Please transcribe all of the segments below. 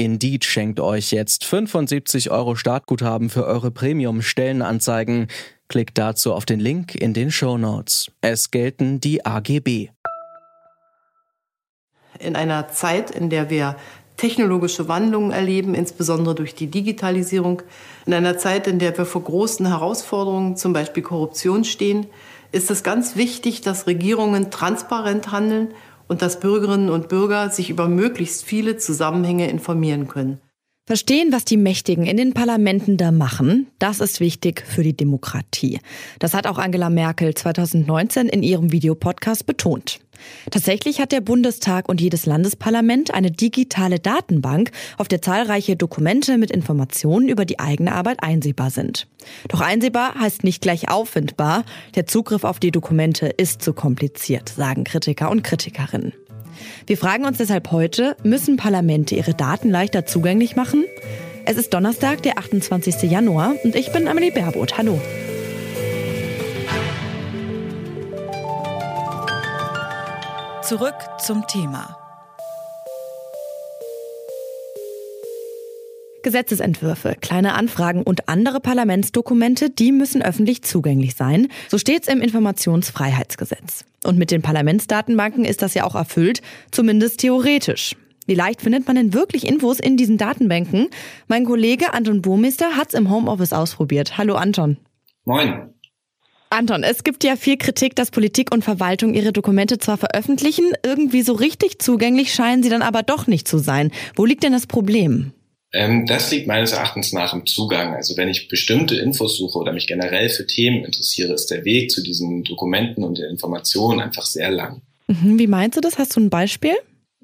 Indeed schenkt euch jetzt 75 Euro Startguthaben für eure Premium-Stellenanzeigen. Klickt dazu auf den Link in den Show Notes. Es gelten die AGB in einer Zeit, in der wir technologische Wandlungen erleben, insbesondere durch die Digitalisierung, in einer Zeit, in der wir vor großen Herausforderungen, zum Beispiel Korruption stehen, ist es ganz wichtig, dass Regierungen transparent handeln und dass Bürgerinnen und Bürger sich über möglichst viele Zusammenhänge informieren können. Verstehen, was die Mächtigen in den Parlamenten da machen, das ist wichtig für die Demokratie. Das hat auch Angela Merkel 2019 in ihrem Videopodcast betont. Tatsächlich hat der Bundestag und jedes Landesparlament eine digitale Datenbank, auf der zahlreiche Dokumente mit Informationen über die eigene Arbeit einsehbar sind. Doch einsehbar heißt nicht gleich auffindbar. Der Zugriff auf die Dokumente ist zu kompliziert, sagen Kritiker und Kritikerinnen. Wir fragen uns deshalb heute, müssen Parlamente ihre Daten leichter zugänglich machen? Es ist Donnerstag, der 28. Januar und ich bin Amelie Baerboth. Hallo. Zurück zum Thema. Gesetzesentwürfe, kleine Anfragen und andere Parlamentsdokumente, die müssen öffentlich zugänglich sein. So steht es im Informationsfreiheitsgesetz. Und mit den Parlamentsdatenbanken ist das ja auch erfüllt, zumindest theoretisch. Wie leicht findet man denn wirklich Infos in diesen Datenbanken? Mein Kollege Anton Burmeister hat es im Homeoffice ausprobiert. Hallo Anton. Moin. Anton, es gibt ja viel Kritik, dass Politik und Verwaltung ihre Dokumente zwar veröffentlichen, irgendwie so richtig zugänglich scheinen sie dann aber doch nicht zu sein. Wo liegt denn das Problem? Ähm, das liegt meines Erachtens nach im Zugang. Also wenn ich bestimmte Infos suche oder mich generell für Themen interessiere, ist der Weg zu diesen Dokumenten und den Informationen einfach sehr lang. Mhm, wie meinst du das? Hast du ein Beispiel?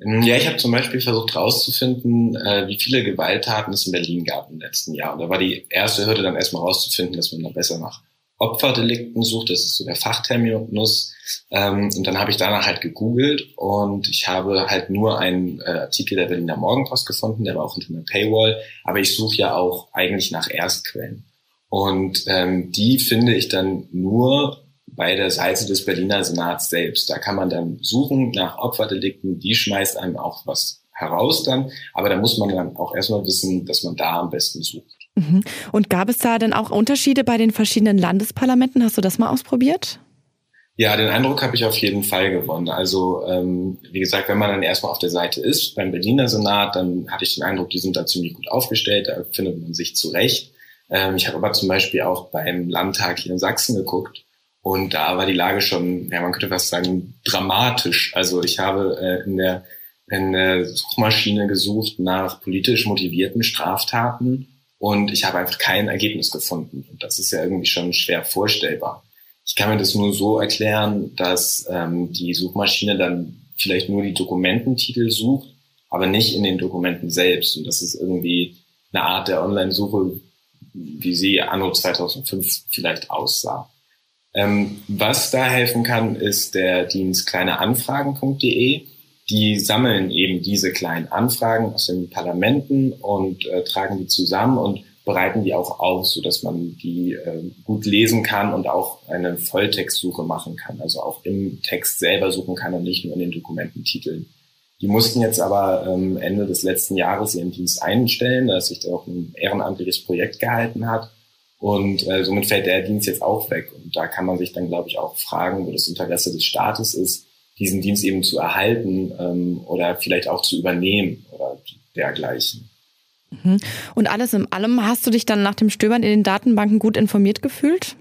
Ähm, ja, ich habe zum Beispiel versucht herauszufinden, äh, wie viele Gewalttaten es in Berlin gab im letzten Jahr. Und da war die erste Hürde dann erstmal herauszufinden, dass man da besser nach Opferdelikten sucht. Das ist so der Fachterminus. Ähm, und dann habe ich danach halt gegoogelt und ich habe halt nur einen äh, Artikel der Berliner Morgenpost gefunden, der war auch hinter einer Paywall. Aber ich suche ja auch eigentlich nach Erstquellen. Und ähm, die finde ich dann nur bei der Seite des Berliner Senats selbst. Da kann man dann suchen nach Opferdelikten, die schmeißt einem auch was heraus dann. Aber da muss man dann auch erstmal wissen, dass man da am besten sucht. Mhm. Und gab es da denn auch Unterschiede bei den verschiedenen Landesparlamenten? Hast du das mal ausprobiert? Ja, den Eindruck habe ich auf jeden Fall gewonnen. Also ähm, wie gesagt, wenn man dann erstmal auf der Seite ist, beim Berliner Senat, dann hatte ich den Eindruck, die sind da ziemlich gut aufgestellt, da findet man sich zurecht. Ähm, ich habe aber zum Beispiel auch beim Landtag hier in Sachsen geguckt und da war die Lage schon, ja man könnte fast sagen, dramatisch. Also ich habe äh, in, der, in der Suchmaschine gesucht nach politisch motivierten Straftaten und ich habe einfach kein Ergebnis gefunden. Und das ist ja irgendwie schon schwer vorstellbar. Ich kann mir das nur so erklären, dass ähm, die Suchmaschine dann vielleicht nur die Dokumententitel sucht, aber nicht in den Dokumenten selbst. Und das ist irgendwie eine Art der Online-Suche, wie sie anno 2005 vielleicht aussah. Ähm, was da helfen kann, ist der Dienst kleineanfragen.de die sammeln eben diese kleinen Anfragen aus den Parlamenten und äh, tragen die zusammen und bereiten die auch auf, so dass man die äh, gut lesen kann und auch eine Volltextsuche machen kann, also auch im Text selber suchen kann und nicht nur in den Dokumententiteln. Die mussten jetzt aber ähm, Ende des letzten Jahres ihren Dienst einstellen, dass sich da auch ein ehrenamtliches Projekt gehalten hat. Und äh, somit fällt der Dienst jetzt auch weg. Und da kann man sich dann, glaube ich, auch fragen, wo das Interesse des Staates ist, diesen Dienst eben zu erhalten ähm, oder vielleicht auch zu übernehmen oder dergleichen. Mhm. Und alles in allem hast du dich dann nach dem Stöbern in den Datenbanken gut informiert gefühlt?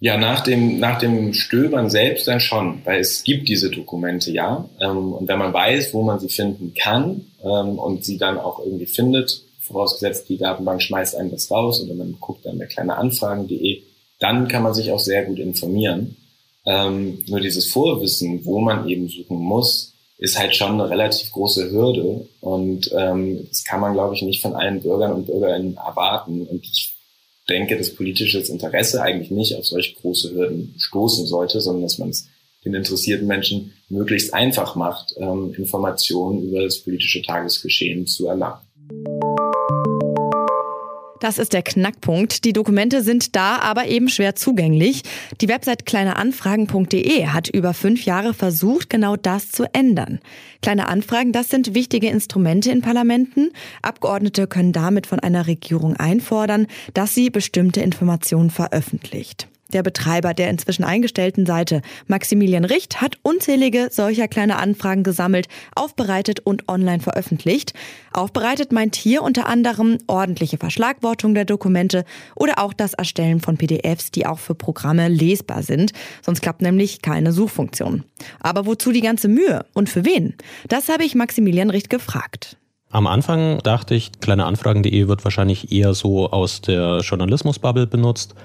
Ja, nach dem, nach dem Stöbern selbst dann schon, weil es gibt diese Dokumente ja. Ähm, und wenn man weiß, wo man sie finden kann ähm, und sie dann auch irgendwie findet, vorausgesetzt die Datenbank schmeißt einem das raus oder man guckt dann bei kleine Anfragen.de, dann kann man sich auch sehr gut informieren. Ähm, nur dieses Vorwissen, wo man eben suchen muss, ist halt schon eine relativ große Hürde. Und ähm, das kann man, glaube ich, nicht von allen Bürgern und Bürgerinnen erwarten. Und ich denke, dass politisches Interesse eigentlich nicht auf solch große Hürden stoßen sollte, sondern dass man es den interessierten Menschen möglichst einfach macht, ähm, Informationen über das politische Tagesgeschehen zu erlangen. Das ist der Knackpunkt. Die Dokumente sind da, aber eben schwer zugänglich. Die Website kleineanfragen.de hat über fünf Jahre versucht, genau das zu ändern. Kleine Anfragen, das sind wichtige Instrumente in Parlamenten. Abgeordnete können damit von einer Regierung einfordern, dass sie bestimmte Informationen veröffentlicht. Der Betreiber der inzwischen eingestellten Seite, Maximilian Richt, hat unzählige solcher kleine Anfragen gesammelt, aufbereitet und online veröffentlicht. Aufbereitet meint hier unter anderem ordentliche Verschlagwortung der Dokumente oder auch das Erstellen von PDFs, die auch für Programme lesbar sind. Sonst klappt nämlich keine Suchfunktion. Aber wozu die ganze Mühe und für wen? Das habe ich Maximilian Richt gefragt. Am Anfang dachte ich, kleineanfragen.de wird wahrscheinlich eher so aus der Journalismusbubble benutzt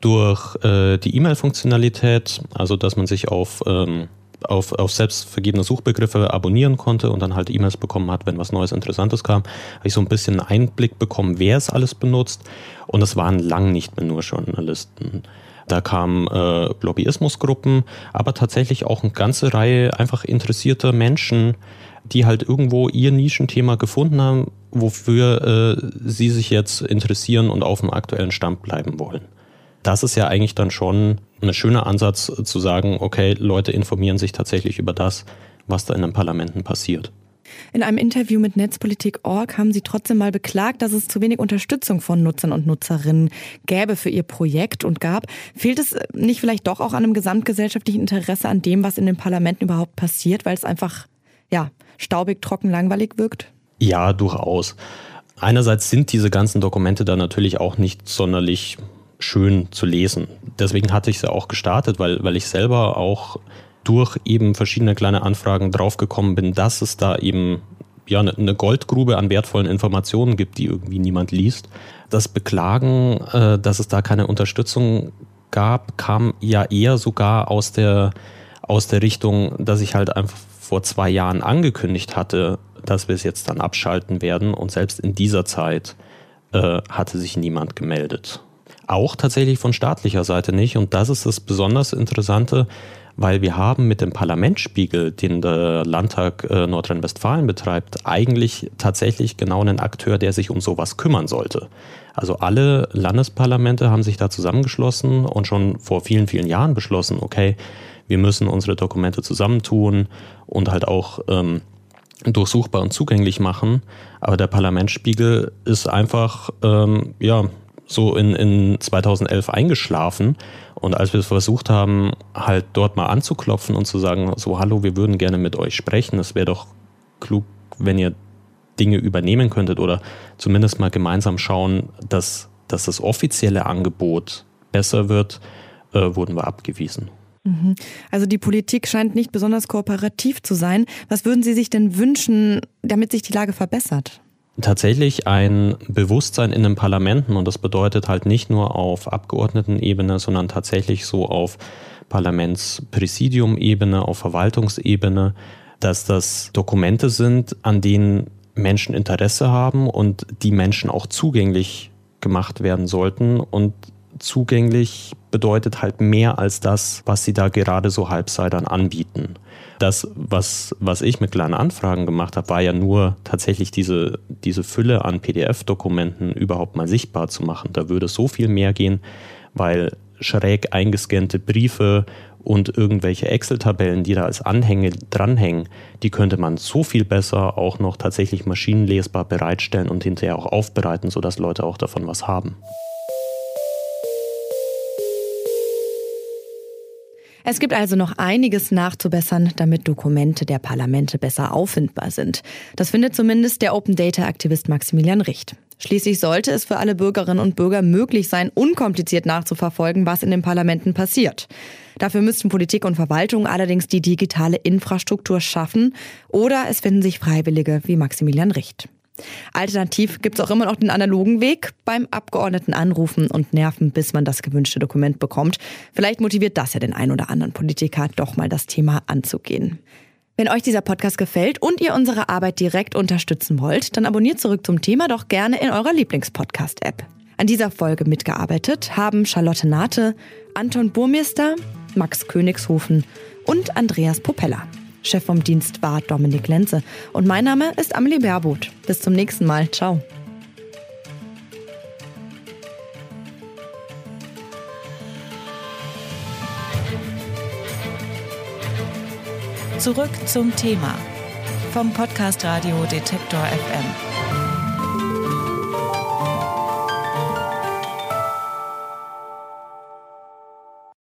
durch äh, die E-Mail-Funktionalität, also dass man sich auf, ähm, auf, auf selbst vergebene Suchbegriffe abonnieren konnte und dann halt E-Mails bekommen hat, wenn was Neues, Interessantes kam, habe ich so ein bisschen einen Einblick bekommen, wer es alles benutzt. Und es waren lang nicht mehr nur Journalisten. Da kamen äh, Lobbyismusgruppen, aber tatsächlich auch eine ganze Reihe einfach interessierter Menschen, die halt irgendwo ihr Nischenthema gefunden haben, wofür äh, sie sich jetzt interessieren und auf dem aktuellen Stand bleiben wollen das ist ja eigentlich dann schon ein schöner Ansatz zu sagen, okay, Leute informieren sich tatsächlich über das, was da in den Parlamenten passiert. In einem Interview mit Netzpolitik.org haben Sie trotzdem mal beklagt, dass es zu wenig Unterstützung von Nutzern und Nutzerinnen gäbe für Ihr Projekt und gab. Fehlt es nicht vielleicht doch auch an einem gesamtgesellschaftlichen Interesse an dem, was in den Parlamenten überhaupt passiert, weil es einfach, ja, staubig, trocken, langweilig wirkt? Ja, durchaus. Einerseits sind diese ganzen Dokumente da natürlich auch nicht sonderlich schön zu lesen. Deswegen hatte ich sie auch gestartet, weil, weil ich selber auch durch eben verschiedene kleine Anfragen draufgekommen bin, dass es da eben ja eine ne Goldgrube an wertvollen Informationen gibt, die irgendwie niemand liest. Das Beklagen, äh, dass es da keine Unterstützung gab, kam ja eher sogar aus der, aus der Richtung, dass ich halt einfach vor zwei Jahren angekündigt hatte, dass wir es jetzt dann abschalten werden und selbst in dieser Zeit äh, hatte sich niemand gemeldet. Auch tatsächlich von staatlicher Seite nicht. Und das ist das besonders Interessante, weil wir haben mit dem Parlamentsspiegel, den der Landtag äh, Nordrhein-Westfalen betreibt, eigentlich tatsächlich genau einen Akteur, der sich um sowas kümmern sollte. Also alle Landesparlamente haben sich da zusammengeschlossen und schon vor vielen, vielen Jahren beschlossen, okay, wir müssen unsere Dokumente zusammentun und halt auch ähm, durchsuchbar und zugänglich machen. Aber der Parlamentsspiegel ist einfach, ähm, ja, so in, in 2011 eingeschlafen. Und als wir versucht haben, halt dort mal anzuklopfen und zu sagen, so, hallo, wir würden gerne mit euch sprechen, es wäre doch klug, wenn ihr Dinge übernehmen könntet oder zumindest mal gemeinsam schauen, dass, dass das offizielle Angebot besser wird, äh, wurden wir abgewiesen. Mhm. Also die Politik scheint nicht besonders kooperativ zu sein. Was würden Sie sich denn wünschen, damit sich die Lage verbessert? Tatsächlich ein Bewusstsein in den Parlamenten und das bedeutet halt nicht nur auf Abgeordnetenebene, sondern tatsächlich so auf Parlamentspräsidium-Ebene, auf Verwaltungsebene, dass das Dokumente sind, an denen Menschen Interesse haben und die Menschen auch zugänglich gemacht werden sollten und zugänglich bedeutet halt mehr als das, was sie da gerade so halbseitern anbieten. Das, was, was ich mit kleinen Anfragen gemacht habe, war ja nur tatsächlich diese, diese Fülle an PDF-Dokumenten überhaupt mal sichtbar zu machen. Da würde so viel mehr gehen, weil schräg eingescannte Briefe und irgendwelche Excel-Tabellen, die da als Anhänge dranhängen, die könnte man so viel besser auch noch tatsächlich maschinenlesbar bereitstellen und hinterher auch aufbereiten, sodass Leute auch davon was haben. Es gibt also noch einiges nachzubessern, damit Dokumente der Parlamente besser auffindbar sind. Das findet zumindest der Open Data Aktivist Maximilian Richt. Schließlich sollte es für alle Bürgerinnen und Bürger möglich sein, unkompliziert nachzuverfolgen, was in den Parlamenten passiert. Dafür müssten Politik und Verwaltung allerdings die digitale Infrastruktur schaffen oder es finden sich Freiwillige wie Maximilian Richt. Alternativ gibt es auch immer noch den analogen Weg beim Abgeordneten anrufen und nerven, bis man das gewünschte Dokument bekommt. Vielleicht motiviert das ja den einen oder anderen Politiker, doch mal das Thema anzugehen. Wenn euch dieser Podcast gefällt und ihr unsere Arbeit direkt unterstützen wollt, dann abonniert zurück zum Thema doch gerne in eurer Lieblingspodcast-App. An dieser Folge mitgearbeitet haben Charlotte Nate, Anton Burmeister, Max Königshofen und Andreas Popella. Chef vom Dienst war Dominik Lenze und mein Name ist Amelie Baerboth. Bis zum nächsten Mal. Ciao. Zurück zum Thema vom Podcast Radio Detektor FM.